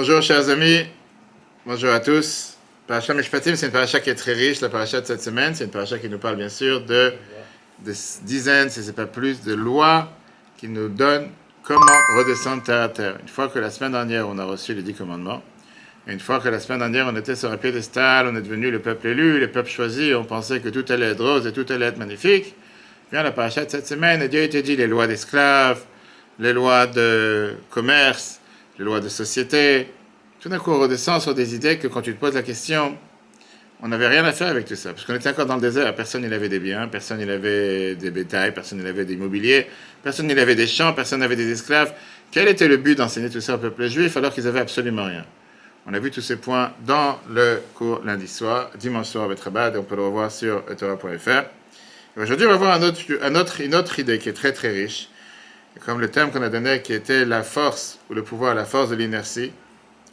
Bonjour chers amis, bonjour à tous. Paracha Mishpatim, c'est une paracha qui est très riche. La paracha de cette semaine, c'est une paracha qui nous parle bien sûr de dizaines, si ce n'est pas plus, de lois qui nous donnent comment redescendre terre à terre. Une fois que la semaine dernière, on a reçu les dix commandements, et une fois que la semaine dernière, on était sur un piédestal, on est devenu le peuple élu, le peuple choisi, on pensait que tout allait être rose et tout allait être magnifique, vient la paracha de cette semaine, et Dieu a dit les lois d'esclaves, les lois de commerce, les lois de société. Tout d'un coup, on redescend sur des idées que quand tu te poses la question, on n'avait rien à faire avec tout ça, parce qu'on était encore dans le désert, personne n'avait des biens, personne n'avait des bétails, personne n'avait des immobiliers, personne n'avait des champs, personne n'avait des esclaves. Quel était le but d'enseigner tout ça au peuple juif alors qu'ils avaient absolument rien? On a vu tous ces points dans le cours lundi soir, dimanche soir avec Rabat, et on peut le revoir sur etora.fr. Aujourd'hui, on va voir une autre idée qui est très très riche, comme le thème qu'on a donné qui était la force ou le pouvoir, la force de l'inertie,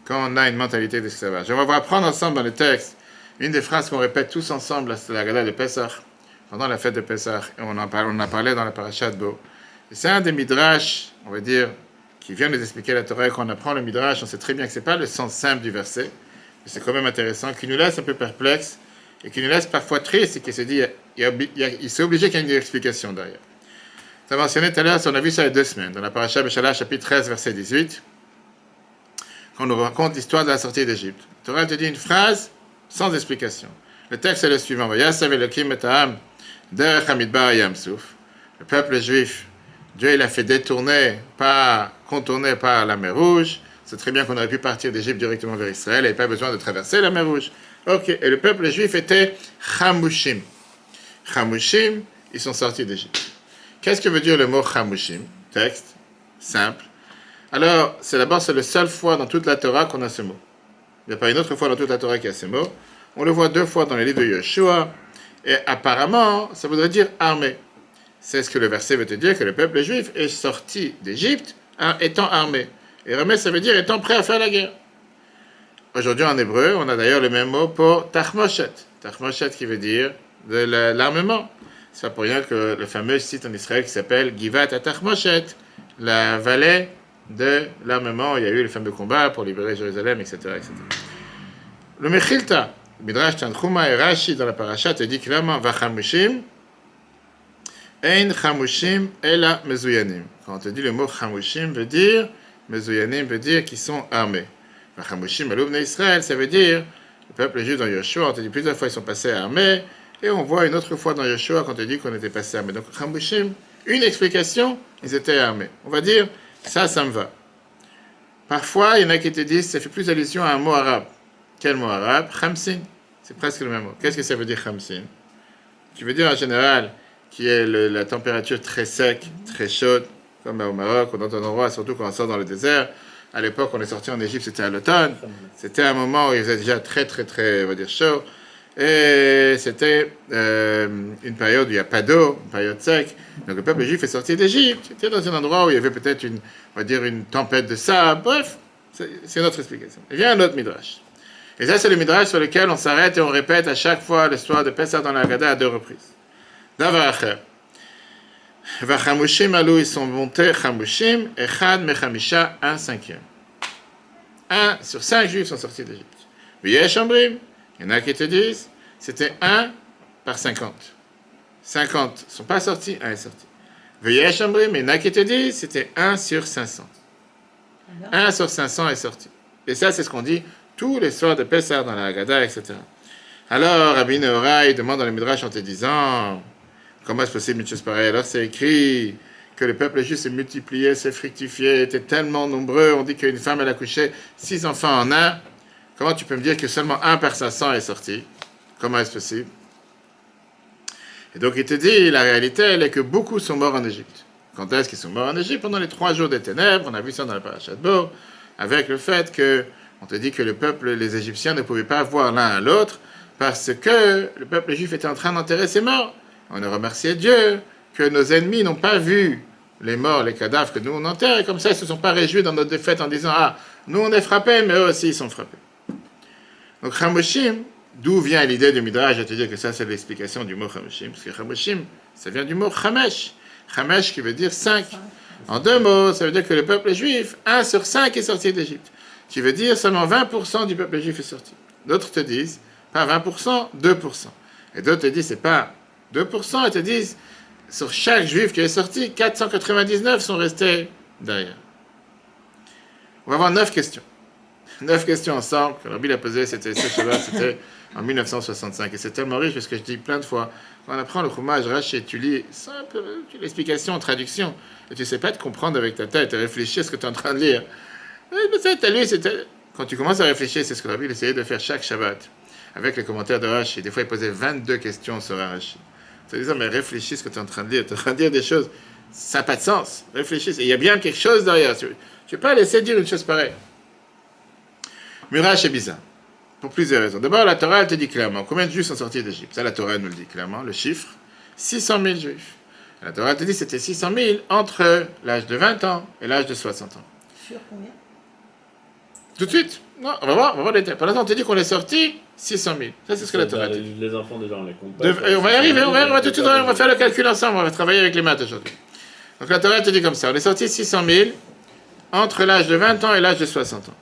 quand on a une mentalité d'esclavage. On va apprendre ensemble dans le texte une des phrases qu'on répète tous ensemble à la gala de Pessah, pendant la fête de Pessah, et on en, parle, on parlé dans la paracha de Bo. C'est un des midrash, on va dire, qui vient nous expliquer la Torah. Quand on apprend le midrash, on sait très bien que ce n'est pas le sens simple du verset, mais c'est quand même intéressant, qui nous laisse un peu perplexe et qui nous laisse parfois triste et qui se dit, il, s'est obligé qu'il y ait une explication derrière. Ça mentionné tout à l'heure, on a vu ça il y a deux semaines, dans la paracha Beshala, chapitre 13, verset 18, quand nous raconte l'histoire de la sortie d'Égypte. La Torah te dit une phrase sans explication. Le texte est le suivant. Le peuple juif, Dieu il a fait détourner, pas contourner par la mer Rouge. C'est très bien qu'on aurait pu partir d'Égypte directement vers Israël, il avait pas besoin de traverser la mer Rouge. Ok, et le peuple juif était Chamushim. Chamushim, ils sont sortis d'Égypte. Qu'est-ce que veut dire le mot Chamushim? Texte, simple. Alors, c'est d'abord, c'est la seule fois dans toute la Torah qu'on a ce mot. Il n'y a pas une autre fois dans toute la Torah qu'il y a ces mots. On le voit deux fois dans les livres de Yeshua. Et apparemment, ça voudrait dire armé. C'est ce que le verset veut te dire, que le peuple juif est sorti d'Égypte étant armé. Et armé, ça veut dire étant prêt à faire la guerre. Aujourd'hui, en hébreu, on a d'ailleurs le même mot pour Tachmoshet. Tachmoshet qui veut dire de l'armement. C'est pas pour rien que le fameux site en Israël qui s'appelle Givat Tachmoshet, la vallée de l'armement. Il y a eu les fameux combats pour libérer Jérusalem, etc. etc. Le Mechilta, Midrash Tanchuma et Rashi dans la parasha te dit clairement Vachamushim, Ein Chamushim Ela Mezuyanim. Quand on te dit le mot Chamushim veut dire, Mezuyanim veut dire qu'ils sont armés. Vachamushim Aloubne Israël, ça veut dire, le peuple juif dans Yeshua, on te dit plusieurs fois ils sont passés armés, et on voit une autre fois dans Yeshua quand on te dit qu'on était passé armés. Donc Chamushim, une explication, ils étaient armés. On va dire, ça, ça me va. Parfois, il y en a qui te disent, ça fait plus allusion à un mot arabe. Quel mot arabe? Khamsin. C'est presque le même mot. Qu'est-ce que ça veut dire Khamsin? Tu veux dire en général qui est la température très sec, très chaude, comme au Maroc ou dans un endroit, surtout quand on sort dans le désert. À l'époque, on est sorti en Égypte, c'était à l'automne. C'était un moment où il faisait déjà très, très, très, on va dire, chaud. Et c'était euh, une période où il n'y a pas d'eau, une période sec. Donc le peuple juif est sorti d'Égypte. C'était dans un endroit où il y avait peut-être une, on va dire, une tempête de sable. Bref, c'est notre explication. Il a un autre midrash. Et ça, c'est le midrash sur lequel on s'arrête et on répète à chaque fois l'histoire de Pessah dans la Haggadah à deux reprises. Davaracher. Vachamushim alou, ils sont montés, Chamushim, Echad mechamisha, un cinquième. Un sur cinq juifs sont sortis d'Égypte. Ambrim, il y en a qui te disent, c'était 1 par 50. 50 ne sont pas sortis, 1 est sorti. Veuillez chambrer, mais il y en a qui te disent, c'était 1 sur 500. 1 sur 500 est sorti. Et ça, c'est ce qu'on dit tous les soirs de Pessah dans la Haggadah, etc. Alors, Rabbi Nehorai demande dans le Midrash en te disant, comment est-ce possible une chose pareille? Alors, c'est écrit que le peuple juif s'est multiplié, s'est fructifié, était tellement nombreux. On dit qu'une femme, elle a couché six enfants en un. Comment tu peux me dire que seulement un par 500 est sorti? Comment est-ce possible? Et donc il te dit, la réalité, elle est que beaucoup sont morts en Égypte. Quand est-ce qu'ils sont morts en Égypte? Pendant les trois jours des ténèbres, on a vu ça dans la paracha de Bo, avec le fait que, on te dit que le peuple, les Égyptiens ne pouvaient pas voir l'un à l'autre, parce que le peuple juif était en train d'enterrer ses morts. On a remercié Dieu que nos ennemis n'ont pas vu les morts, les cadavres que nous on enterre, et comme ça ils ne se sont pas réjouis dans notre défaite en disant Ah, nous on est frappés, mais eux aussi ils sont frappés. Donc Chamoshim, d'où vient l'idée du Midrash Je vais te dire que ça c'est l'explication du mot Chamoshim, parce que Chamoshim, ça vient du mot Chamesh. Chamesh qui veut dire 5. En deux mots, ça veut dire que le peuple juif, 1 sur 5 est sorti d'Égypte. qui veut dire seulement 20% du peuple juif est sorti. D'autres te disent, pas 20%, 2%. Et d'autres te disent, c'est pas 2%, et te disent, sur chaque juif qui est sorti, 499 sont restés derrière. On va avoir neuf questions. Neuf questions ensemble que Rabbi a posées, c'était c'était en 1965. Et c'est tellement riche parce que je dis plein de fois, quand on apprend le Chumash, Rashi, tu lis simple l'explication, traduction, et tu sais pas te comprendre avec ta tête et réfléchir à ce que tu es en train de lire. Quand tu commences à réfléchir, c'est ce que Rabbi essayait de faire chaque Shabbat, avec les commentaires de Rashi. Des fois, il posait 22 questions sur Rashi. Tu disant, mais réfléchis ce que tu es en train de lire. Tu es en train de dire des choses, ça n'a pas de sens. Réfléchis. Il y a bien quelque chose derrière. Tu ne peux pas laisser dire une chose pareille. Murash est bizarre. Pour plusieurs raisons. D'abord, la Torah, elle te dit clairement combien de juifs sont sortis d'Égypte? Ça, la Torah nous le dit clairement, le chiffre 600 000 juifs. La Torah elle te dit que c'était 600 000 entre l'âge de 20 ans et l'âge de 60 ans. Sur combien? Tout de suite. Non, on va voir, on va voir les Pour l'instant, on te dit qu'on est sorti 600 000. Ça, c'est ce que la Torah dit. Les enfants, déjà, on les compte on va y arriver, on va, tout de suite, on va faire le calcul ensemble, on va travailler avec les maths aujourd'hui. Donc la Torah te dit comme ça on est sorti 600 000 entre l'âge de 20 ans et l'âge de 60 ans.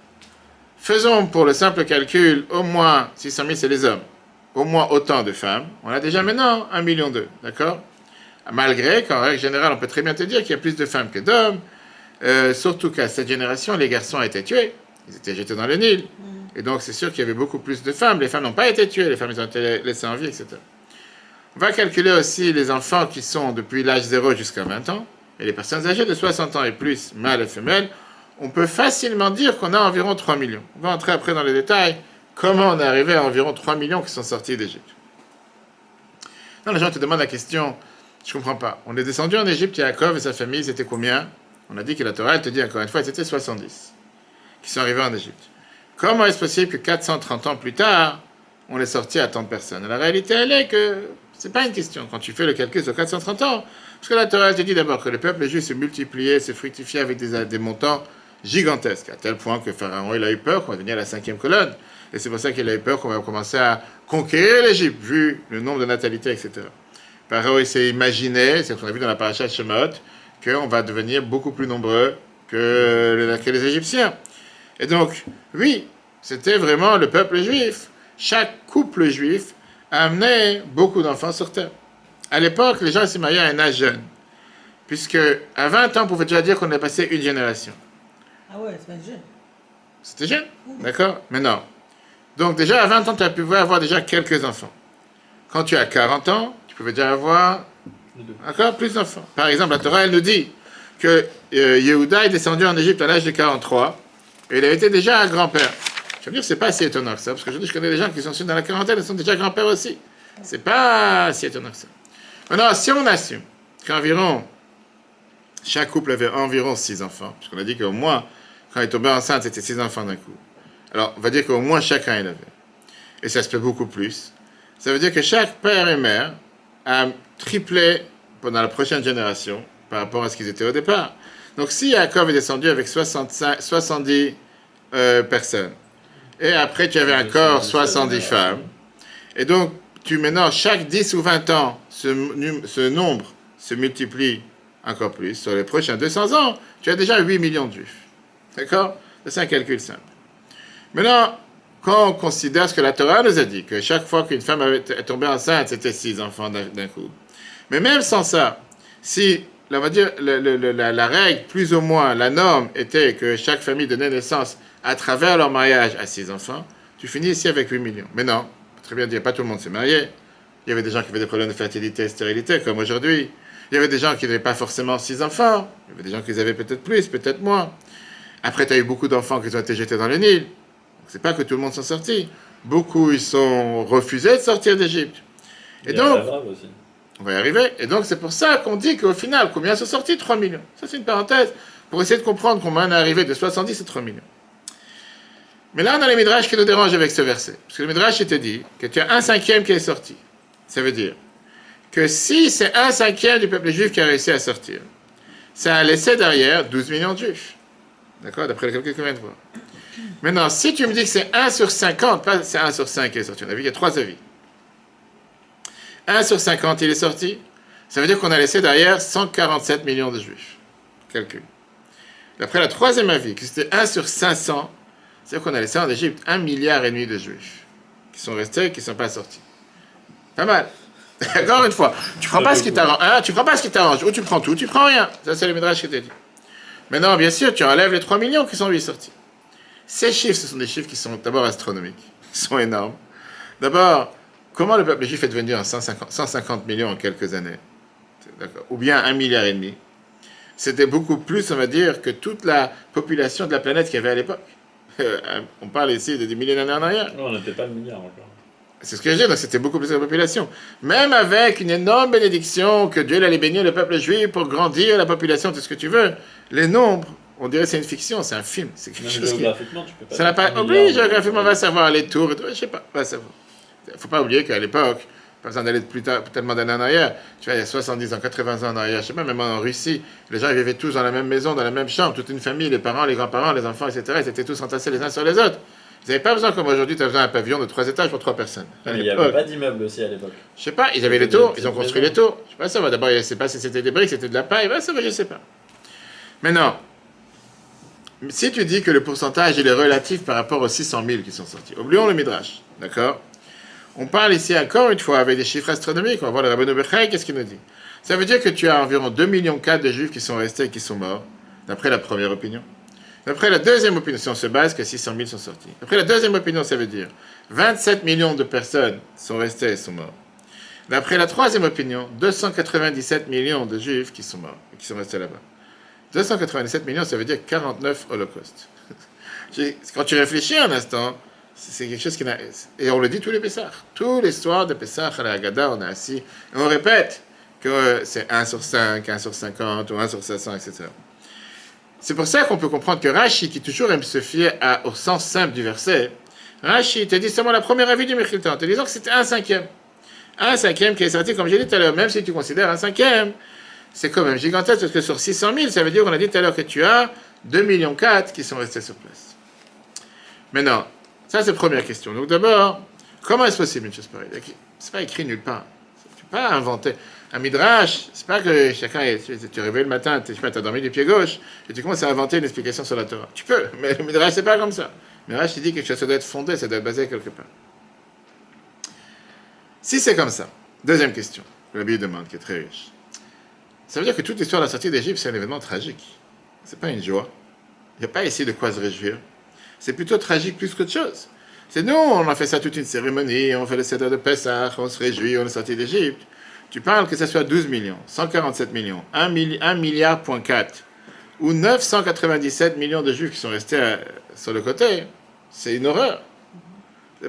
Faisons pour le simple calcul, au moins 600 000, c'est les hommes, au moins autant de femmes. On a déjà maintenant 1 million d'eux, d'accord? Malgré qu'en règle générale, on peut très bien te dire qu'il y a plus de femmes que d'hommes, euh, surtout qu'à cette génération, les garçons étaient tués, ils étaient jetés dans le Nil. Mm. Et donc, c'est sûr qu'il y avait beaucoup plus de femmes. Les femmes n'ont pas été tuées, les femmes ont été laissées en vie, etc. On va calculer aussi les enfants qui sont depuis l'âge 0 jusqu'à 20 ans, et les personnes âgées de 60 ans et plus, mâles et femelles, on peut facilement dire qu'on a environ 3 millions. On va entrer après dans les détails. Comment on est arrivé à environ 3 millions qui sont sortis d'Égypte? Non, les gens te demandent la question, je ne comprends pas. On est descendu en Égypte, Yaakov et sa famille, c'était combien? On a dit que la Torah, elle te dit encore une fois, c'était 70 qui sont arrivés en Égypte. Comment est-ce possible que 430 ans plus tard, on est sorti à tant de personnes? La réalité, elle est que ce n'est pas une question. Quand tu fais le calcul sur 430 ans, parce que la Torah, te dit d'abord que le peuple juif se multipliait, se fructifiait avec des montants gigantesque, à tel point que Pharaon il a eu peur qu'on va devenir la cinquième colonne. Et c'est pour ça qu'il a eu peur qu'on va commencer à conquérir l'Égypte, vu le nombre de natalités, etc. Pharaon s'est imaginé, c'est ce qu'on a vu dans la paracha Shemot, qu'on va devenir beaucoup plus nombreux que, les Égyptiens. Et donc, oui, c'était vraiment le peuple juif. Chaque couple juif amenait beaucoup d'enfants sur terre. À l'époque, les gens s'est mariés à un âge jeune, puisque à 20 ans, on pouvait déjà dire qu'on a passé une génération. Ah ouais, c'est jeune. C'était jeune, d'accord Mais non. Donc déjà, à 20 ans, tu as pu avoir déjà quelques enfants. Quand tu as 40 ans, tu pouvais déjà avoir encore plus d'enfants. Par exemple, la Torah, elle nous dit que euh, Yehuda est descendu en Égypte à l'âge de 43 et il a été déjà un grand-père. Je veux dire, c'est pas assez étonnant que ça, parce que je, dis, je connais des gens qui sont dans la quarantaine, ils sont déjà grands-pères aussi. C'est pas si étonnant que ça. Maintenant, si on assume qu'environ chaque couple avait environ 6 enfants, puisqu'on a dit qu'au moins quand il est enceinte, c'était six enfants d'un coup. Alors, on va dire qu'au moins chacun il avait. Et ça se fait beaucoup plus. Ça veut dire que chaque père et mère a triplé pendant la prochaine génération par rapport à ce qu'ils étaient au départ. Donc, si Jacob est descendu avec 65, 70 euh, personnes, et après tu avais encore 70 femmes, et donc tu maintenant, chaque 10 ou 20 ans, ce, ce nombre se multiplie encore plus. Sur les prochains 200 ans, tu as déjà 8 millions de juifs. D'accord? C'est un calcul simple. Maintenant, quand on considère ce que la Torah nous a dit, que chaque fois qu'une femme est tombée enceinte, c'était six enfants d'un coup. Mais même sans ça, si, on va dire, la, règle, plus ou moins, la norme était que chaque famille donnait naissance à travers leur mariage à six enfants, tu finis ici avec 8 millions. Mais non, très bien dire, pas tout le monde s'est marié. Il y avait des gens qui avaient des problèmes de fertilité et stérilité, comme aujourd'hui. Il y avait des gens qui n'avaient pas forcément six enfants. Il y avait des gens qui avaient peut-être plus, peut-être moins. Après, tu as eu beaucoup d'enfants qui ont été jetés dans le Nil. C'est pas que tout le monde s'en sorti. Beaucoup, ils sont refusés de sortir d'Égypte. Et donc, on va y arriver. Et donc, c'est pour ça qu'on dit qu'au final, combien sont sortis? 3 millions. Ça, c'est une parenthèse pour essayer de comprendre comment on est arrivé de 70 à 3 millions. Mais là, on a les Midrash qui nous dérangent avec ce verset. Parce que le Midrash, était dit que tu as un cinquième qui est sorti. Ça veut dire que si c'est un cinquième du peuple juif qui a réussi à sortir, ça a laissé derrière 12 millions de juifs. D'accord D'après le calcul qu'on vient de voir. Maintenant, si tu me dis que c'est 1 sur 50, pas c'est 1 sur 5 qui est sorti, on a vu qu'il y a trois avis. 1 sur 50, il est sorti. Ça veut dire qu'on a laissé derrière 147 millions de juifs. Calcul. D'après la troisième avis, que c'était 1 sur 500, c'est qu'on a laissé en Égypte un milliard et demi de juifs qui sont restés, qui ne sont pas sortis. Pas mal. Encore une fois, tu prends hein, prends pas ce qui t'arrange, ou tu prends tout, tu prends rien. Ça, c'est le Midrash qui t'a dit. Maintenant, bien sûr, tu enlèves les 3 millions qui sont lui sortis. Ces chiffres, ce sont des chiffres qui sont d'abord astronomiques, qui sont énormes. D'abord, comment le peuple juif est devenu à 150, 150 millions en quelques années? Ou bien un milliard et demi C'était beaucoup plus, on va dire, que toute la population de la planète qu'il y avait à l'époque. on parle ici de des milliers d'années en arrière. Non, on n'était pas le milliard encore. C'est ce que je dis, donc c'était beaucoup plus de la population. Même avec une énorme bénédiction que Dieu allait bénir le peuple juif pour grandir la population, tout ce que tu veux, les nombres, on dirait c'est une fiction, c'est un film. C'est quelque Même chose qui... géographiquement, tu peux pas. Ça n'a pas de- géographiquement, on va savoir les tours et tout, je sais pas, va savoir. faut pas oublier qu'à l'époque, pas besoin d'aller plus tard, tellement d'années en arrière, tu vois, il y a 70 ans, 80 ans en arrière, je sais pas, même en Russie, les gens ils vivaient tous dans la même maison, dans la même chambre, toute une famille, les parents, les grands-parents, les enfants, etc., ils étaient tous entassés les uns sur les autres. Ils n'avaient pas besoin, comme aujourd'hui, tu as besoin d'un pavillon de trois étages pour trois personnes. Mais il n'y avait pas d'immeuble aussi à l'époque. je sais pas, ils avaient les tours, ils ont construit les tours. Je sais pas ça va. D'abord, je sais pas si c'était des briques, c'était de la paille, ça va, je sais pas. Maintenant, si tu dis que le pourcentage il est relatif par rapport aux 600 000 qui sont sortis, oublions le midrash, d'accord? On parle ici encore une fois avec des chiffres astronomiques. On va voir le rabbin Bechai, qu'est-ce qu'il nous dit? Ça veut dire que tu as environ 2,4 millions de juifs qui sont restés et qui sont morts, d'après la première opinion. D'après la deuxième opinion, si on se base que 600 000 sont sortis. D'après la deuxième opinion, ça veut dire 27 millions de personnes sont restées et sont morts. D'après la troisième opinion, 297 millions de juifs qui sont morts, qui sont restés là-bas. 297 millions, ça veut dire 49 holocaustes. Quand tu réfléchis un instant, c'est quelque chose qui n'a... Et on le dit tous les Pessah. Tous les soirs de Pessah à la Haggadah, on est assis on répète que euh, c'est 1 sur 5, 1 sur 50 ou 1 sur 700, etc. C'est pour ça qu'on peut comprendre que Rashi, qui toujours aime se fier au sens simple du verset, Rashi te dit seulement la première avis du Mechilta, en te disant que c'était un cinquième. Un cinquième qui est sorti, comme j'ai dit tout à l'heure, même si tu considères un cinquième, c'est quand même gigantesque, parce que sur 600 000, ça veut dire qu'on a dit tout à l'heure que tu as 2,4 millions qui sont restés sur place. Maintenant, ça c'est la première question. Donc d'abord, comment est-ce possible une chose pareille? C'est pas écrit nulle part. Tu peux pas inventer. Un midrash, c'est pas que chacun est. Tu tu es réveillé le matin, tu as dormi du pied gauche, et tu commences à inventer une explication sur la Torah. Tu peux, mais le midrash, c'est pas comme ça. Le midrash, il dit chose, ça doit être fondé, ça doit être basé quelque part. Si c'est comme ça, deuxième question, que la Bible demande, qui est très riche. Ça veut dire que toute l'histoire de la sortie d'Égypte, c'est un événement tragique. C'est pas une joie. Il n'y a pas ici de quoi se réjouir. C'est plutôt tragique plus qu'autre chose. C'est nous, on a fait ça toute une cérémonie, on fait le Seder de Pessah, on se réjouit, on est sorti d'Égypte. Tu parles que ce soit 12 millions, 147 millions, 1, milli- 1 milliard point 4, ou 997 millions de juifs qui sont restés euh, sur le côté. C'est une horreur.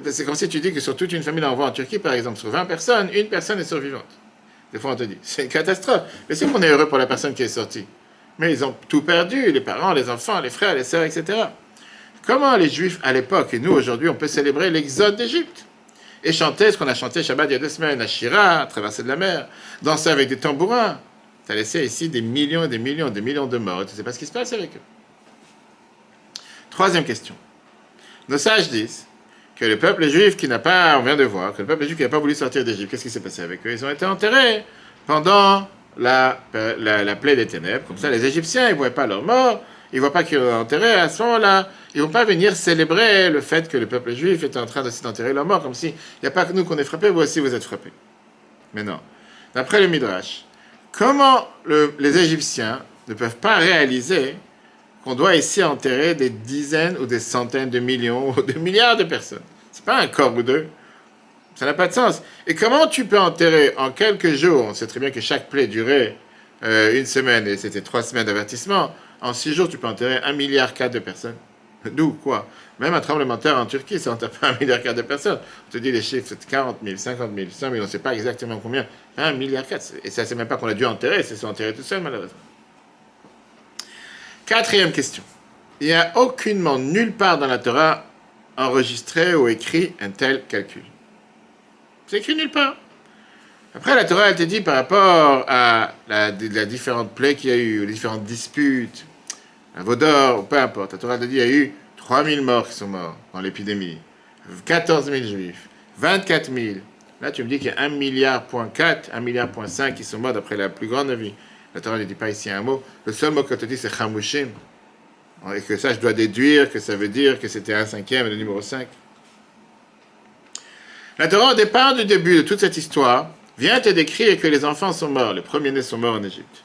C'est comme si tu dis que sur toute une famille d'envois en Turquie, par exemple, sur 20 personnes, une personne est survivante. Des fois, on te dit, c'est une catastrophe. Mais c'est qu'on est heureux pour la personne qui est sortie. Mais ils ont tout perdu, les parents, les enfants, les frères, les sœurs, etc. Comment les Juifs à l'époque et nous aujourd'hui, on peut célébrer l'exode d'Égypte? Et chanter ce qu'on a chanté Shabbat il y a deux semaines à Shira, traverser de la mer, danser avec des tambourins. Tu as laissé ici des millions et des millions, des millions de morts. et Tu ne sais pas ce qui se passe avec eux. Troisième question. Nos sages disent que le peuple juif qui n'a pas, on vient de voir, que le peuple juif qui n'a pas voulu sortir d'Égypte, qu'est-ce qui s'est passé avec eux? Ils ont été enterrés pendant la, la, la plaie des ténèbres. Comme ça, les Égyptiens, ils ne voient pas leur mort, ils ne voient pas qu'ils ont enterré. À ce moment-là, ils vont pas venir célébrer le fait que le peuple juif est en train de d'enterrer leur mort, comme si il n'y a pas que nous qu'on est frappés, vous aussi vous êtes frappés. Mais non. D'après le Midrash, comment le- les Égyptiens ne peuvent pas réaliser qu'on doit ici enterrer des dizaines ou des centaines de millions ou de milliards de personnes? C'est pas un corps ou deux. Ça n'a pas de sens. Et comment tu peux enterrer en quelques jours, on sait très bien que chaque plaie durait euh, une semaine et c'était trois semaines d'avertissement, en six jours tu peux enterrer un milliard quatre de personnes. D'où quoi? Même un tremblement de terre en Turquie, ça enterre pas un milliard quatre de personnes. On te dit les chiffres, c'est 40 000, 50 000, 100 000, on ne sait pas exactement combien. Un milliard quatre. Et ça, c'est même pas qu'on a dû enterrer, c'est sont tout seul malheureusement. Quatrième question. Il n'y a aucunement nulle part dans la Torah enregistré ou écrit un tel calcul. C'est écrit nulle part. Après, la Torah, elle te dit par rapport à la, la différente plaies qu'il y a eu, les différentes disputes, la Vaudor, ou peu importe. La Torah te dit qu'il y a eu 3000 morts qui sont morts dans l'épidémie, 14 000 juifs, 24 000. Là, tu me dis qu'il y a 1 milliard point 4, 1 milliard point 5 qui sont morts d'après la plus grande avis. La Torah ne dit pas ici un mot. Le seul mot qu'elle te dit, c'est Chamushim. Et que ça, je dois déduire que ça veut dire que c'était un cinquième, le numéro 5. La Torah, au départ du début de toute cette histoire, vient te décrire que les enfants sont morts, les premiers-nés sont morts en Égypte.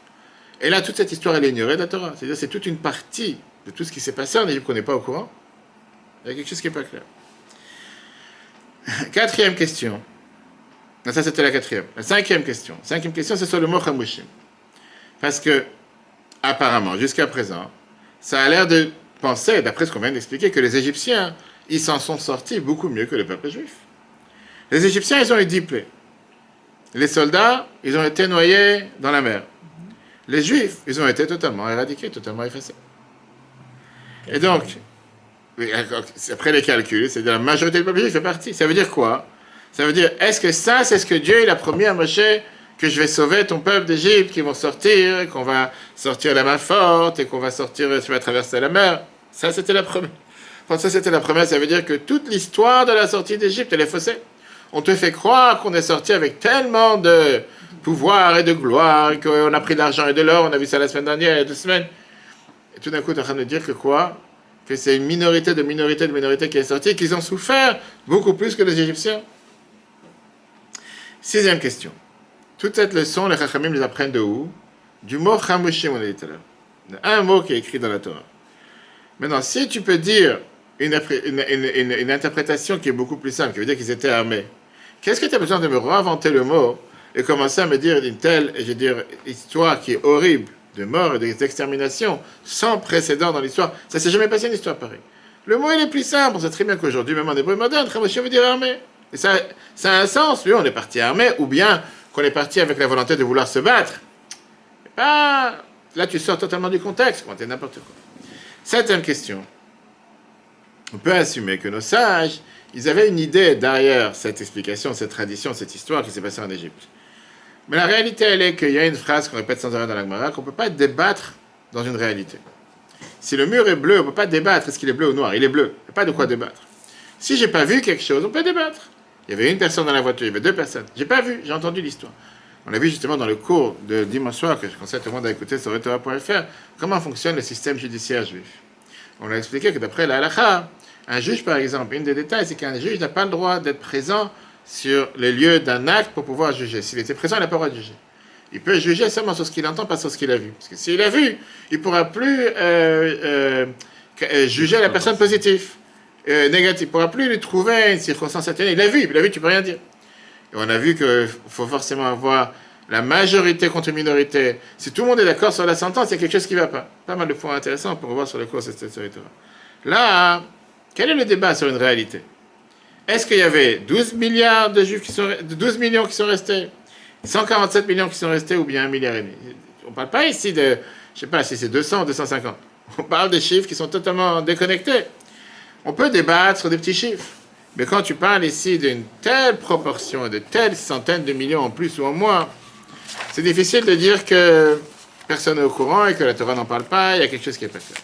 Et là, toute cette histoire, elle est ignorée de la Torah. C'est-à-dire, c'est toute une partie de tout ce qui s'est passé en Égypte qu'on n'est pas au courant. Il y a quelque chose qui n'est pas clair. Quatrième question. Non, ça, c'était la quatrième. La cinquième question. Cinquième question, c'est sur le mot Hamushim. Parce que, apparemment, jusqu'à présent, ça a l'air de penser, d'après ce qu'on vient d'expliquer, que les Égyptiens, ils s'en sont sortis beaucoup mieux que le peuple juif. Les Égyptiens, ils ont eu dix plaies. Les soldats, ils ont été noyés dans la mer. Les Juifs, ils ont été totalement éradiqués, totalement effacés. Et donc, après les calculs, c'est-à-dire la majorité du peuple juif fait partie. Ça veut dire quoi? Ça veut dire, est-ce que ça, c'est ce que Dieu il a promis à Moshe que je vais sauver ton peuple d'Égypte, qu'ils vont sortir, qu'on va sortir la main forte et qu'on va sortir, tu vas traverser la mer? Ça, c'était la. Enfin, ça, c'était la première. Ça veut dire que toute l'histoire de la sortie d'Égypte, elle est faussée. On te fait croire qu'on est sorti avec tellement de pouvoir et de gloire, qu'on a pris de l'argent et de l'or. On a vu ça la semaine dernière, il y a deux semaines. Et tout d'un coup, tu es en train de dire que quoi? Que c'est une minorité de minorité de minorité qui est sortie, qu'ils ont souffert beaucoup plus que les Égyptiens. Sixième question. Toute cette leçon, les Chachamim les apprennent de où? Du mot Chamushim, on a dit tout à l'heure. Un mot qui est écrit dans la Torah. Maintenant, si tu peux dire une, interprétation qui est beaucoup plus simple, qui veut dire qu'ils étaient armés, qu'est-ce que tu as besoin de me réinventer le mot et commencer à me dire une telle, je veux dire, histoire qui est horrible, de mort et d'extermination, sans précédent dans l'histoire Ça s'est jamais passé une histoire pareille. Le mot, il est plus simple. On sait très bien qu'aujourd'hui, même en hébreu moderne, Chamushim veut dire armé. Et ça, ça a un sens. Oui, on est parti armé, ou bien qu'on est parti avec la volonté de vouloir se battre, ah, là tu sors totalement du contexte, quand n'importe quoi. Septième question. On peut assumer que nos sages, ils avaient une idée derrière cette explication, cette tradition, cette histoire qui s'est passée en Égypte. Mais la réalité, elle est qu'il y a une phrase qu'on répète sans arrêt dans la qu'on ne peut pas débattre dans une réalité. Si le mur est bleu, on ne peut pas débattre est-ce qu'il est bleu ou noir. Il est bleu. Il n'y a pas de quoi débattre. Si j'ai pas vu quelque chose, on peut débattre. Il y avait une personne dans la voiture, il y avait deux personnes. J'ai pas vu, j'ai entendu l'histoire. On a vu justement dans le cours de dimanche soir, que je conseille tout le monde à écouter sur Retora.fr, comment fonctionne le système judiciaire juif? On a expliqué que d'après la halakha, un juge, par exemple, une des détails, c'est qu'un juge n'a pas le droit d'être présent sur les lieux d'un acte pour pouvoir juger. S'il était présent, il n'a pas le droit de juger. Il peut juger seulement sur ce qu'il entend, pas sur ce qu'il a vu. Parce que s'il a vu, il ne pourra plus euh, euh, euh, juger la personne positive négatif. Il ne pourra plus lui trouver une circonstance atténuée. Il l'a vu, il l'a vu, tu peux rien dire. Et on a vu qu'il faut forcément avoir la majorité contre minorité. Si tout le monde est d'accord sur la sentence, il y a quelque chose qui ne va pas. Pas mal de points intéressants pour voir sur le cours de cette. Là, quel est le débat sur une réalité? Est-ce qu'il y avait 12 milliards de juifs qui sont 12 millions qui sont restés 147 millions qui sont restés ou bien un milliard et demi? On ne parle pas ici de, je sais pas si c'est 200 ou 250. On parle des chiffres qui sont totalement déconnectés. On peut débattre sur des petits chiffres. Mais quand tu parles ici d'une telle proportion et de telles centaines de millions en plus ou en moins, c'est difficile de dire que personne n'est au courant et que la Torah n'en parle pas, il y a quelque chose qui est pas clair.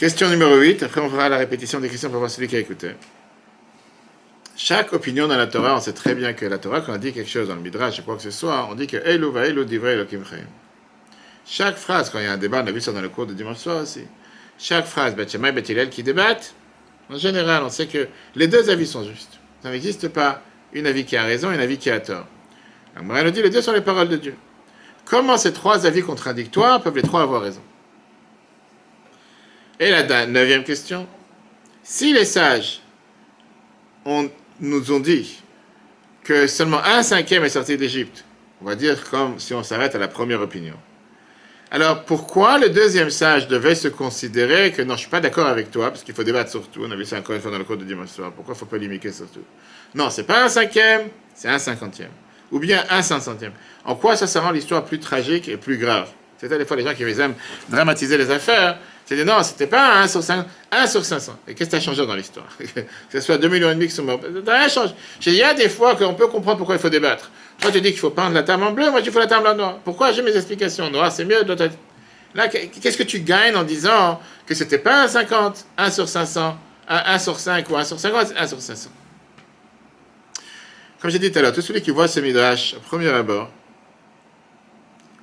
Question numéro 8, après on fera la répétition des questions pour voir celui qui a écouté. Chaque opinion dans la Torah, on sait très bien que la Torah, quand on dit quelque chose dans le Midrash quoi que ce soit, on dit que Elu va Elu divrei Elohim Chaque phrase, quand il y a un débat, on a vu ça dans le cours de dimanche soir aussi, chaque phrase, Beth et Beth qui débattent, en général, on sait que les deux avis sont justes. Ça n'existe pas une avis qui a raison et un avis qui a tort. Alors, nous dit les deux sont les paroles de Dieu. Comment ces trois avis contradictoires peuvent les trois avoir raison? Et la neuvième question. Si les sages nous ont dit que seulement un cinquième est sorti d'Égypte, on va dire comme si on s'arrête à la première opinion. Alors pourquoi le deuxième sage devait se considérer que non, je ne suis pas d'accord avec toi, parce qu'il faut débattre sur tout, on a vu ça encore une fois dans le cours de dimanche soir, pourquoi il ne faut pas limiter sur tout? Non, c'est pas un cinquième, c'est un cinquantième. Ou bien un cinq centième. En quoi ça, ça rend l'histoire plus tragique et plus grave? C'est des fois les gens qui aiment dramatiser les affaires, dire non, c'était pas un 1 sur 5, 1 sur 500. Et qu'est-ce qui a changé dans l'histoire? Que ce soit 2 millions et demi qui sont morts. Rien changé. Il y a des fois qu'on peut comprendre pourquoi il faut débattre. Toi, tu dis qu'il faut peindre la table en bleu, moi, tu fais la table en noir. Pourquoi j'ai mes explications noir? C'est mieux. Là, qu'est-ce que tu gagnes en disant que c'était pas un 50, 1 sur 500, 1 sur 5 ou 1 sur 50, 1 sur 500 Comme j'ai dit tout à l'heure, tout celui qui voit ce midrash au premier abord,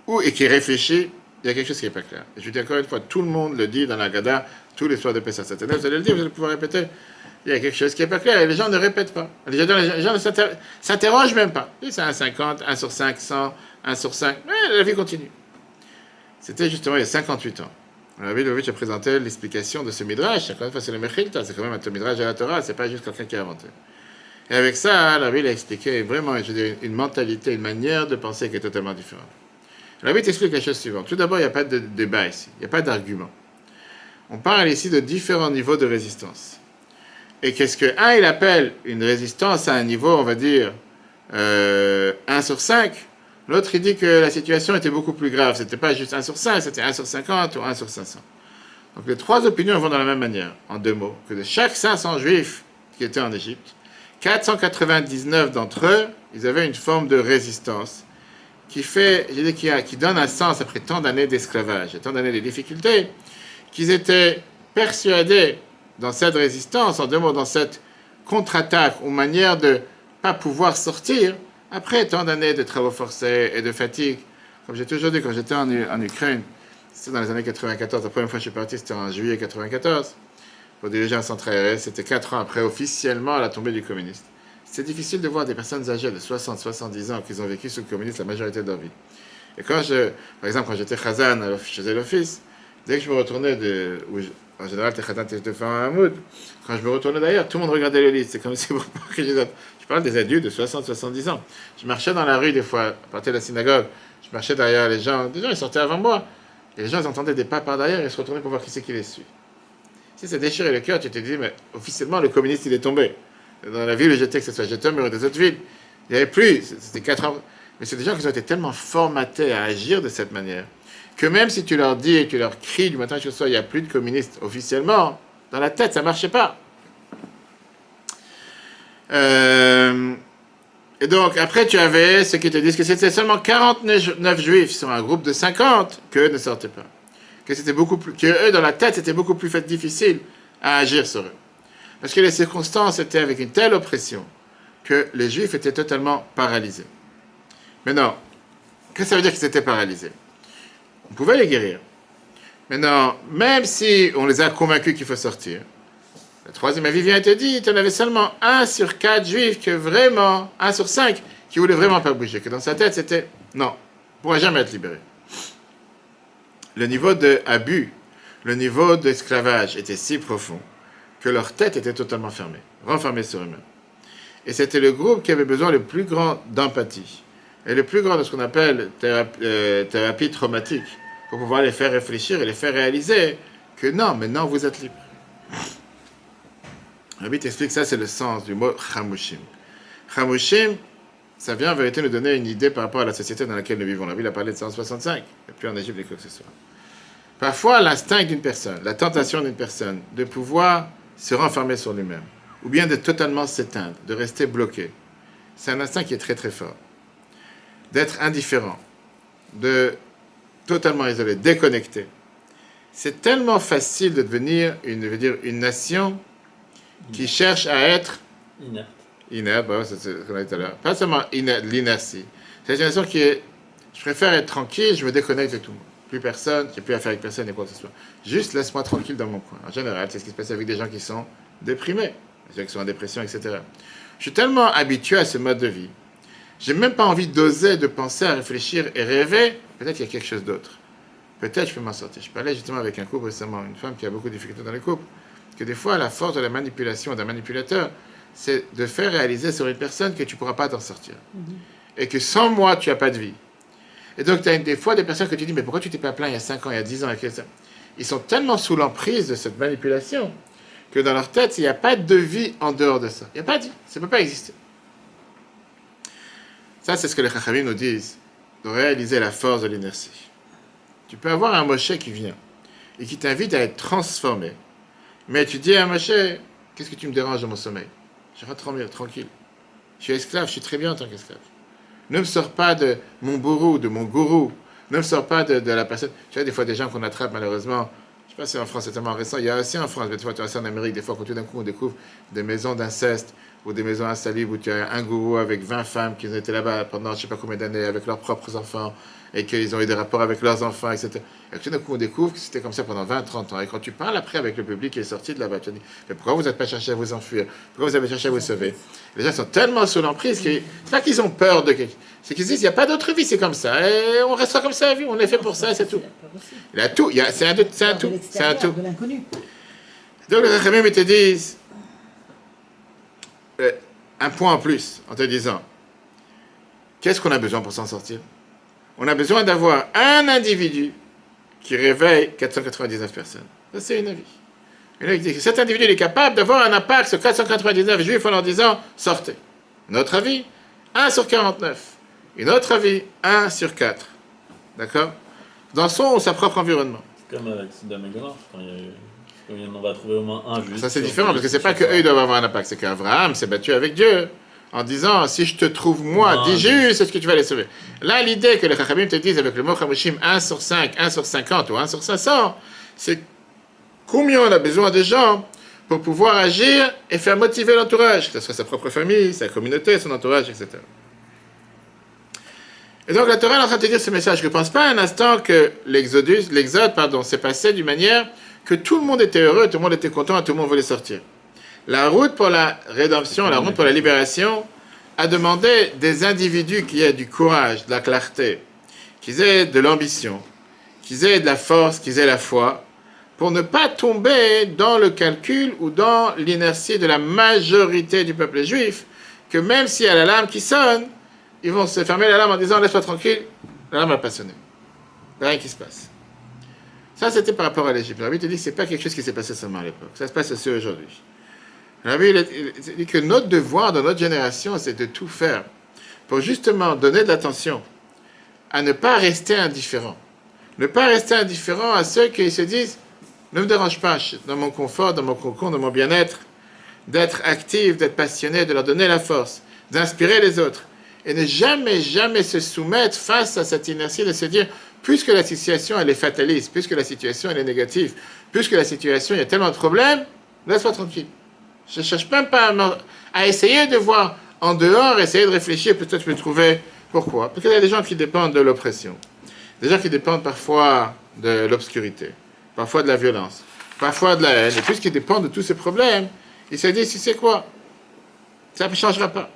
ou et qui réfléchit, il y a quelque chose qui n'est pas clair. Je dis encore une fois, tout le monde le dit dans la Gada, tous les soirs de Pessah. Cette année, vous allez le dire, vous allez pouvoir répéter. Il y a quelque chose qui n'est pas clair et les gens ne répètent pas. Les gens, ne s'inter- s'interrogent même pas. C'est un 50, 1 sur 500, 1 sur 5. Mais la vie continue. C'était justement il y a 58 ans. Rabbi Lovitch a présenté l'explication de ce midrash. C'est le Mechilta, c'est quand même un midrash de la Torah, c'est pas juste quelqu'un qui a inventé. Et avec ça, Rabbi a expliqué vraiment une mentalité, une manière de penser qui est totalement différente. Rabbi t'explique la chose suivante. Tout d'abord, il n'y a pas de débat ici, il n'y a pas d'argument. On parle ici de différents niveaux de résistance. Et qu'est-ce que un il appelle une résistance à un niveau, on va dire, euh, 1 sur 5 L'autre, il dit que la situation était beaucoup plus grave. C'était pas juste 1 sur 5, c'était 1 sur 50 ou 1 sur 500. Donc les trois opinions vont dans la même manière, en deux mots. Que de chaque 500 juifs qui étaient en Égypte, 499 d'entre eux, ils avaient une forme de résistance qui fait, qui, qui donne un sens après tant d'années d'esclavage et tant d'années de difficultés, qu'ils étaient persuadés dans cette résistance, en deux mots, dans cette contre-attaque ou manière de pas pouvoir sortir, après tant d'années de travaux forcés et de fatigue. Comme j'ai toujours dit, quand j'étais en, Ukraine, c'était dans les années 94, la première fois que je suis parti, c'était en juillet 94, pour diriger un centre aéré, c'était quatre ans après officiellement la tombée du communiste. C'est difficile de voir des personnes âgées de 60, 70 ans qui ont vécu sous le communisme la majorité de leur vie. Et quand je, par exemple, quand j'étais Khazan, à l'office- dès que je me retournais de, en général, t'es Khazan, t'es devant un mood, quand je me retournais d'ailleurs, tout le monde regardait le livre. C'est comme si que je les parle des adultes de 60, 70 ans. Je marchais dans la rue des fois, à partir de la synagogue, je marchais derrière les gens, des gens ils sortaient avant moi, et les gens ils entendaient des pas par derrière et se retournaient pour voir qui c'est qui les suit. Si ça déchirait le cœur, tu te dis, mais officiellement, le communiste, il est tombé. Dans la ville où j'étais, que ce soit Jetom ou des autres villes, il n'y avait plus. C'était quatre ans. Mais c'est des gens qui ont été tellement formatés à agir de cette manière que même si tu leur dis et tu leur cries du matin jusqu'au soir, il n'y a plus de communistes officiellement, dans la tête, ça ne marchait pas. Euh, et donc, après, tu avais ceux qui te disent que c'était seulement 49 juifs sur un groupe de 50 qu'eux ne sortaient pas. Que c'était beaucoup plus, que eux, dans la tête, c'était beaucoup plus difficile à agir sur eux. Parce que les circonstances étaient avec une telle oppression que les juifs étaient totalement paralysés. Maintenant, qu'est-ce que ça veut dire qu'ils étaient paralysés? On pouvait les guérir. Maintenant, même si on les a convaincus qu'il faut sortir, le troisième avis vient te dit, il y en avait seulement un sur quatre juifs que vraiment, un sur cinq, qui voulait vraiment pas bouger, que dans sa tête c'était, non, on pourra jamais être libéré. Le niveau d'abus, le niveau d'esclavage était si profond que leur tête était totalement fermée, renfermée sur eux-mêmes. Et c'était le groupe qui avait besoin le plus grand d'empathie et le plus grand de ce qu'on appelle thérapie, euh, thérapie traumatique pour pouvoir les faire réfléchir et les faire réaliser que non, maintenant vous êtes libres. Rabbi t'explique ça, c'est le sens du mot chamushim. Chamushim, ça vient en vérité nous donner une idée par rapport à la société dans laquelle nous vivons. La a parlé de 165, et puis en Égypte, quoi que ce soit. Parfois, l'instinct d'une personne, la tentation d'une personne de pouvoir se renfermer sur lui-même, ou bien de totalement s'éteindre, de rester bloqué, c'est un instinct qui est très très fort. D'être indifférent, de totalement isolé, déconnecté. C'est tellement facile de devenir une, je veux dire, une nation qui cherche à être Inerte. inerte, bah ouais, c'est ce qu'on a dit tout à l'heure. Pas seulement iner- l'inertie. C'est une nation qui est, je préfère être tranquille, je me déconnecte de tout. Plus personne, j'ai plus affaire avec personne et quoi que ce soit. Juste laisse-moi tranquille dans mon coin. En général, c'est ce qui se passe avec des gens qui sont déprimés, des gens qui sont en dépression, etc. Je suis tellement habitué à ce mode de vie. J'ai même pas envie d'oser, de penser, à réfléchir et rêver. Peut-être qu'il y a quelque chose d'autre. Peut-être je peux m'en sortir. Je parlais justement avec un couple récemment, une femme qui a beaucoup de difficultés dans les couples, que des fois, la force de la manipulation d'un manipulateur, c'est de faire réaliser sur une personne que tu ne pourras pas t'en sortir. Et que sans moi, tu n'as pas de vie. Et donc, tu as des fois des personnes que tu dis, mais pourquoi tu t'es pas plaint il y a 5 ans, il y a 10 ans, Ils sont tellement sous l'emprise de cette manipulation que dans leur tête, il n'y a pas de vie en dehors de ça. Il n'y a pas de vie. Ça ne peut pas exister. Ça, c'est ce que les Chachamim nous disent, de réaliser la force de l'inertie. Tu peux avoir un Moshe qui vient et qui t'invite à être transformé. Mais tu dis à Moshe, qu'est-ce que tu me déranges dans mon sommeil? Je tranquille, tranquille. Je suis esclave, je suis très bien en tant qu'esclave. Ne me sors pas de mon bourreau, de mon gourou. Ne me sors pas de, la personne. Tu vois, des fois, des gens qu'on attrape, malheureusement, je sais pas si en France c'est tellement récent, il y a aussi en France, mais des fois, tu vois ça en Amérique, des fois, quand tout d'un coup on découvre des maisons d'inceste ou des maisons insalubres où tu as un gourou avec 20 femmes qui ont été là-bas pendant je sais pas combien d'années avec leurs propres enfants et qu'ils ont eu des rapports avec leurs enfants, etc. Et tout d'un coup, on découvre que c'était comme ça pendant 20, 30 ans. Et quand tu parles après avec le public qui est sorti de là-bas, tu dis Mais pourquoi vous n'êtes pas cherché à vous enfuir? Pourquoi vous avez cherché à vous sauver? Les gens sont tellement sous l'emprise que c'est pas qu'ils ont peur de quelque C'est qu'ils disent Il n'y a pas d'autre vie, c'est comme ça. Et on restera comme ça on est fait pour ça, c'est tout. Il y a tout, c'est un, c'est un tout. C'est un tout. Donc les Rachamim ils te disent euh, un point en plus en te disant qu'est-ce qu'on a besoin pour s'en sortir? On a besoin d'avoir un individu qui réveille 499 personnes. Ça, c'est une avis. Et là, il dit que cet individu est capable d'avoir un impact sur 499 juifs en leur disant sortez. Notre avis 1 sur 49. Une autre avis 1 sur 4. D'accord? Dans son ou sa propre environnement. C'est comme avec Sodome et quand il y a eu- on va trouver au moins un juste. Ça, c'est différent, parce que c'est pas que eux, ils doivent avoir un impact. C'est qu'Abraham s'est battu avec Dieu en disant si je te trouve moi, dis juste, est-ce que tu vas les sauver? Là, l'idée que les Chachamim te disent avec le mot Chamushim 1 sur 5, 1 sur 50 ou 1 sur 500, c'est combien on a besoin de gens pour pouvoir agir et faire motiver l'entourage, que ce soit sa propre famille, sa communauté, son entourage, etc. Et donc la Torah est en train de te dire ce message. Je ne pense pas un instant que l'exode, pardon, s'est passé d'une manière que tout le monde était heureux, tout le monde était content, tout le monde voulait sortir. La route pour la rédemption, la route pour la libération, a demandé des individus qui aient du courage, de la clarté, qui aient de l'ambition, qui aient de la force, qui aient la foi, pour ne pas tomber dans le calcul ou dans l'inertie de la majorité du peuple juif, que même s'il y a l'alarme qui sonne, ils vont se fermer l'alarme en disant laisse-toi tranquille, l'alarme n'a pas sonné. Il n'y a rien qui se passe. Ça, c'était par rapport à l'Égypte. La Bible te dit que ce n'est pas quelque chose qui s'est passé seulement à l'époque. Ça se passe aussi aujourd'hui. Il dit que notre devoir dans notre génération, c'est de tout faire pour justement donner de l'attention à ne pas rester indifférent. Ne pas rester indifférent à ceux qui se disent ne me dérange pas dans mon confort, dans mon cocon, dans mon bien-être, d'être actif, d'être passionné, de leur donner la force, d'inspirer les autres et ne jamais, jamais se soumettre face à cette inertie de se dire, puisque la situation elle est fataliste, puisque la situation elle est négative, puisque la situation il y a tellement de problèmes, laisse-moi tranquille. Je ne cherche même pas à, essayer de voir en dehors, essayer de réfléchir, peut-être je trouver pourquoi. Parce qu'il y a des gens qui dépendent de l'oppression, des gens qui dépendent parfois de l'obscurité, parfois de la violence, parfois de la haine, et puisqu'ils dépendent de tous ces problèmes, ils se disent, tu sais quoi, ça ne changera pas.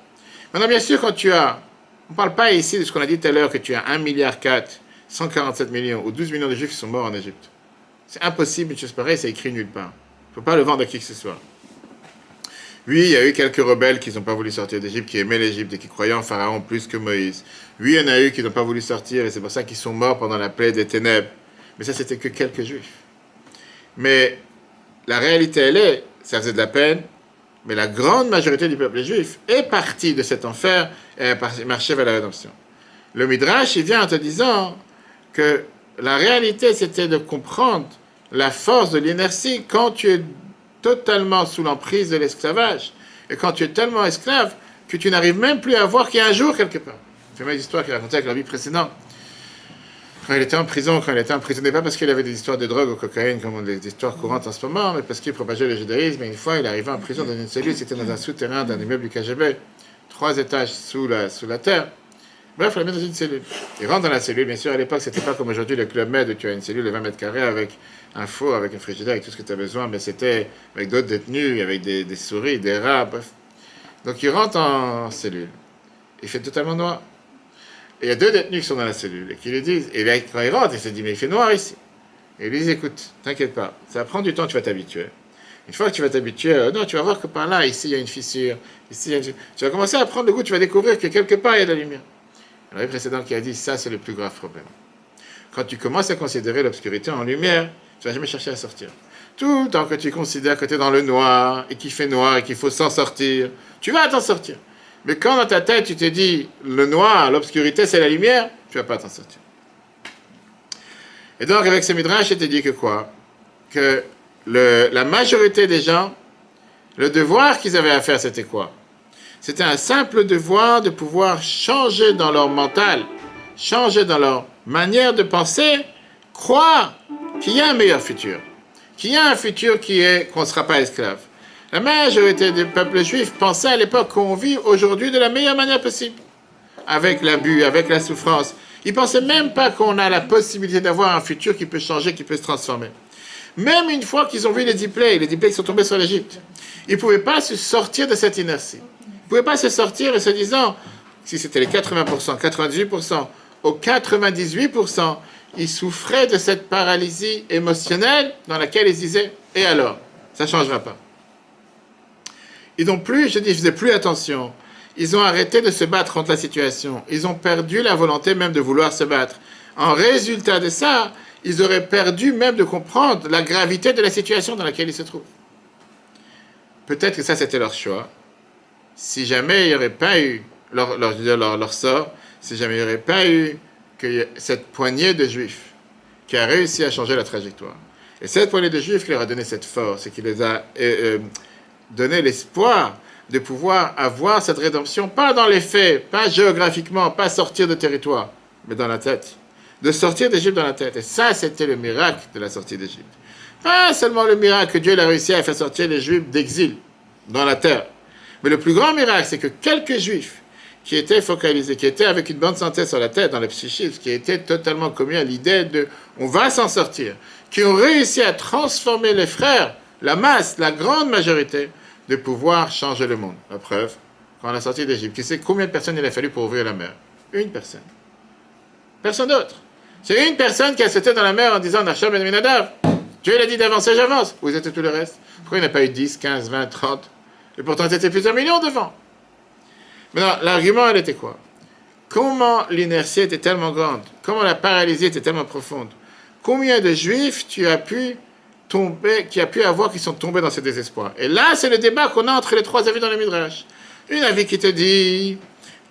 Maintenant, bien sûr, quand tu as. On ne parle pas ici de ce qu'on a dit tout à l'heure, que tu as 1 milliard 4, 147 millions ou 12 millions de juifs qui sont morts en Égypte. C'est impossible, une chose pareille, c'est écrit nulle part. Il ne faut pas le vendre à qui que ce soit. Oui, il y a eu quelques rebelles qui n'ont pas voulu sortir d'Égypte, qui aimaient l'Égypte et qui croyaient en Pharaon plus que Moïse. Oui, il y en a eu qui n'ont pas voulu sortir et c'est pour ça qu'ils sont morts pendant la plaie des ténèbres. Mais ça, c'était que quelques juifs. Mais la réalité, elle est, ça faisait de la peine, mais la grande majorité du peuple juif est partie de cet enfer et par- marché vers la rédemption. Le Midrash, il vient en te disant que la réalité, c'était de comprendre la force de l'inertie quand tu es totalement sous l'emprise de l'esclavage et quand tu es tellement esclave que tu n'arrives même plus à voir qu'il y a un jour quelque part. C'est une histoire qu'il racontait avec la vie précédente. Quand il était en prison, quand il était emprisonné, pas parce qu'il avait des histoires de drogue ou cocaïne comme les histoires courantes en ce moment, mais parce qu'il propageait le judaïsme. Et une fois, il arrivé en prison dans une cellule, c'était dans un souterrain d'un immeuble du KGB, trois étages sous la terre. Bref, l'a mis dans une cellule. Il rentre dans la cellule, bien sûr, à l'époque, c'était pas comme aujourd'hui le Club Med où tu as une cellule de 20 mètres carrés avec un four, avec un frigidaire, avec tout ce que tu as besoin, mais c'était avec d'autres détenus, avec des, souris, des rats, bref. Donc il rentre en cellule. Il fait totalement noir. Et il y a deux détenus qui sont dans la cellule et qui lui disent, et quand il rentre, il se dit, mais il fait noir ici. Et ils lui disent, écoute, t'inquiète pas, ça va prendre du temps, tu vas t'habituer. Une fois que tu vas t'habituer, euh, non, tu vas voir que par là, ici, il y a une fissure, ici, il y a une fissure. Tu vas commencer à prendre le goût, tu vas découvrir que quelque part, il y a de la lumière. Le précédent qui a dit, ça, c'est le plus grave problème. Quand tu commences à considérer l'obscurité en lumière, tu vas jamais chercher à sortir. Tout le temps que tu considères que tu es dans le noir et qu'il fait noir et qu'il faut s'en sortir, tu vas t'en sortir. Mais quand dans ta tête tu te dis le noir, l'obscurité c'est la lumière, tu vas pas t'en sortir. Et donc avec ce midrash, je te dis que quoi? Que la majorité des gens, le devoir qu'ils avaient à faire, c'était quoi? C'était un simple devoir de pouvoir changer dans leur mental, changer dans leur manière de penser, croire qu'il y a un meilleur futur, qu'il y a un futur qui est qu'on ne sera pas esclave. La majorité des peuples juifs pensaient à l'époque qu'on vit aujourd'hui de la meilleure manière possible. Avec l'abus, avec la souffrance. Ils pensaient même pas qu'on a la possibilité d'avoir un futur qui peut changer, qui peut se transformer. Même une fois qu'ils ont vu les dix les dix qui sont tombés sur l'Égypte, ils ne pouvaient pas se sortir de cette inertie. Pouvaient pas se sortir en se disant, si c'était les 80%, 98%, aux 98%, ils souffraient de cette paralysie émotionnelle dans laquelle ils disaient, et alors? Ça ne changera pas. Ils n'ont plus, je dis, ils faisaient plus attention. Ils ont arrêté de se battre contre la situation. Ils ont perdu la volonté même de vouloir se battre. En résultat de ça, ils auraient perdu même de comprendre la gravité de la situation dans laquelle ils se trouvent. Peut-être que ça, c'était leur choix. Si jamais il n'y aurait pas eu leur, sort, si jamais il n'y aurait pas eu cette poignée de juifs qui a réussi à changer la trajectoire. Et cette poignée de juifs qui leur a donné cette force et qui les a euh, euh, donné l'espoir de pouvoir avoir cette rédemption, pas dans les faits, pas géographiquement, pas sortir de territoire, mais dans la tête de sortir d'Égypte dans la tête. Et ça, c'était le miracle de la sortie d'Égypte. Pas seulement le miracle que Dieu a réussi à faire sortir les Juifs d'exil dans la terre. Mais le plus grand miracle, c'est que quelques Juifs qui étaient focalisés, qui étaient avec une bonne santé sur la tête, dans le psychisme, qui étaient totalement commis à l'idée de on va s'en sortir, qui ont réussi à transformer les frères, la masse, la grande majorité, de pouvoir changer le monde. La preuve, quand on a sorti d'Égypte, qui sait combien de personnes il a fallu pour ouvrir la mer? Une personne. Personne d'autre. C'est une personne qui a sauté dans la mer en disant et Minadav. Dieu l'a dit d'avancer, j'avance. Vous êtes tout le reste. Pourquoi il n'y a pas eu 10, 15, 20, 30 Et pourtant, c'était plusieurs millions devant. Maintenant, l'argument, elle était quoi? Comment l'inertie était tellement grande? Comment la paralysie était tellement profonde? Combien de juifs tu as pu tomber, qui a pu avoir qui sont tombés dans ce désespoir? Et là, c'est le débat qu'on a entre les trois avis dans le Midrash. Une avis qui te dit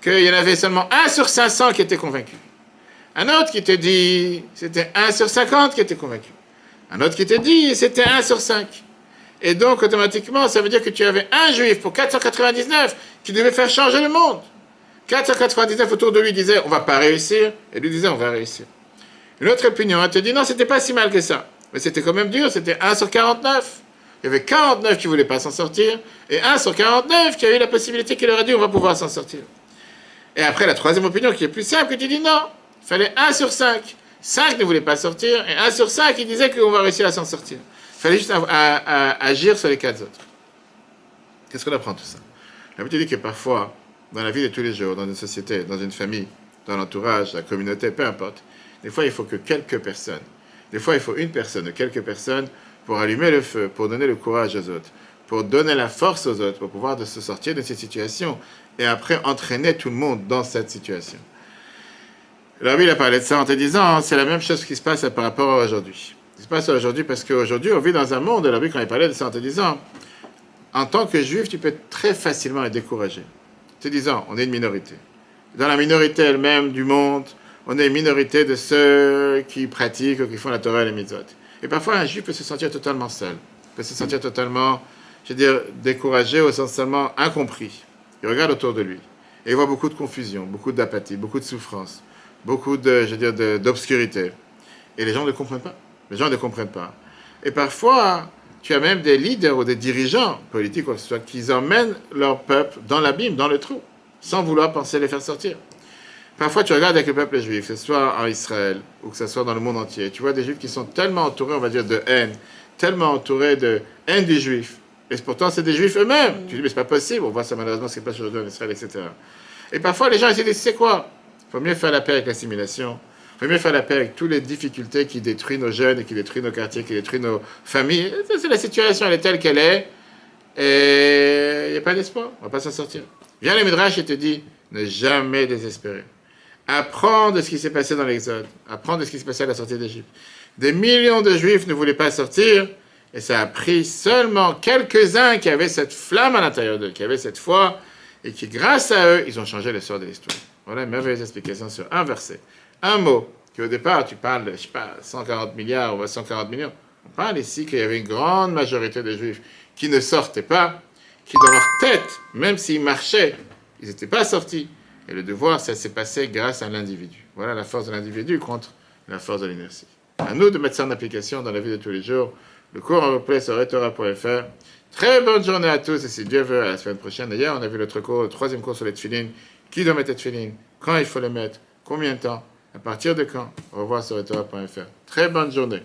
qu'il y en avait seulement un sur 500 qui était convaincu. Un autre qui te dit, c'était 1 sur 50 qui était convaincu. Un autre qui te dit, c'était 1 sur 5. Et donc, automatiquement, ça veut dire que tu avais un juif pour 499 qui devait faire changer le monde. 499 autour de lui disait, on va pas réussir. Et lui disait, on va réussir. Une autre opinion, elle te dit, non, c'était pas si mal que ça. Mais c'était quand même dur, c'était 1 sur 49. Il y avait 49 qui voulaient pas s'en sortir, et 1 sur 49 qui a eu la possibilité qu'il aurait dit, on va pouvoir s'en sortir. Et après, la troisième opinion qui est plus simple, tu dis, non, il fallait 1 sur 5. 5 ne voulaient pas sortir, et 1 sur 5, il disait qu'on va réussir à s'en sortir. Fallait juste agir sur les 4 autres. Qu'est-ce qu'on apprend tout ça? La dit que parfois, dans la vie de tous les jours, dans une société, dans une famille, dans l'entourage, la communauté, peu importe, des fois il faut que quelques personnes, des fois il faut une personne quelques personnes pour allumer le feu, pour donner le courage aux autres, pour donner la force aux autres, pour pouvoir se sortir de cette situation et après entraîner tout le monde dans cette situation. Oui, il a parlé de ça en te disant, c'est la même chose qui se passe par rapport à aujourd'hui. Qui se passe aujourd'hui parce qu'aujourd'hui, on vit dans un monde, alors oui, quand il parlait de ça en te disant, en tant que juif, tu peux très facilement être découragé. Te disant, on est une minorité. Dans la minorité elle-même du monde, on est une minorité de ceux qui pratiquent ou qui font la Torah et les mitzvot. Et parfois, un juif peut se sentir totalement seul, peut se sentir totalement, je veux dire, découragé ou essentiellement incompris. Il regarde autour de lui et il voit beaucoup de confusion, beaucoup d'apathie, beaucoup de souffrance beaucoup de, je veux dire, d'obscurité. Et les gens ne comprennent pas. Les gens ne comprennent pas. Et parfois, tu as même des leaders ou des dirigeants politiques, quoi que ce soit, qui emmènent leur peuple dans l'abîme, dans le trou, sans vouloir penser les faire sortir. Parfois, tu regardes avec le peuple juif, que ce soit en Israël ou que ce soit dans le monde entier, tu vois des juifs qui sont tellement entourés, on va dire, de haine, tellement entourés de haine des juifs. Et pourtant, c'est des juifs eux-mêmes. Tu dis, mais c'est pas possible. On voit ça malheureusement ce qui se passe aujourd'hui en Israël, etc. Et parfois, les gens essaient de c'est quoi? Il faut mieux faire la paix avec l'assimilation. Il faut mieux faire la paix avec toutes les difficultés qui détruisent nos jeunes qui détruisent nos quartiers, qui détruisent nos familles. C'est la situation, elle est telle qu'elle est. Et il n'y a pas d'espoir. On ne va pas s'en sortir. Viens le Midrash et te dit ne jamais désespérer. Apprends de ce qui s'est passé dans l'Exode. Apprends de ce qui s'est passé à la sortie d'Égypte. Des millions de Juifs ne voulaient pas sortir. Et ça a pris seulement quelques-uns qui avaient cette flamme à l'intérieur d'eux, qui avaient cette foi, et qui, grâce à eux, ils ont changé le sort de l'histoire. Voilà une merveilleuse explication sur un verset un mot, que au départ, tu parles, je ne sais pas, 140 milliards ou 140 millions, on parle ici qu'il y avait une grande majorité des juifs qui ne sortaient pas, qui dans leur tête, même s'ils marchaient, ils n'étaient pas sortis. Et le devoir, ça s'est passé grâce à l'individu. Voilà la force de l'individu contre la force de l'inertie. À nous de mettre ça en application dans la vie de tous les jours. Le cours en replay sur retora.fr. Très bonne journée à tous et si Dieu veut, à la semaine prochaine. D'ailleurs, on a vu notre cours, le troisième cours sur les tefilines. Qui doit mettre les tefilines? Quand il faut les mettre? Combien de temps? À partir de quand? Au revoir sur Très bonne journée.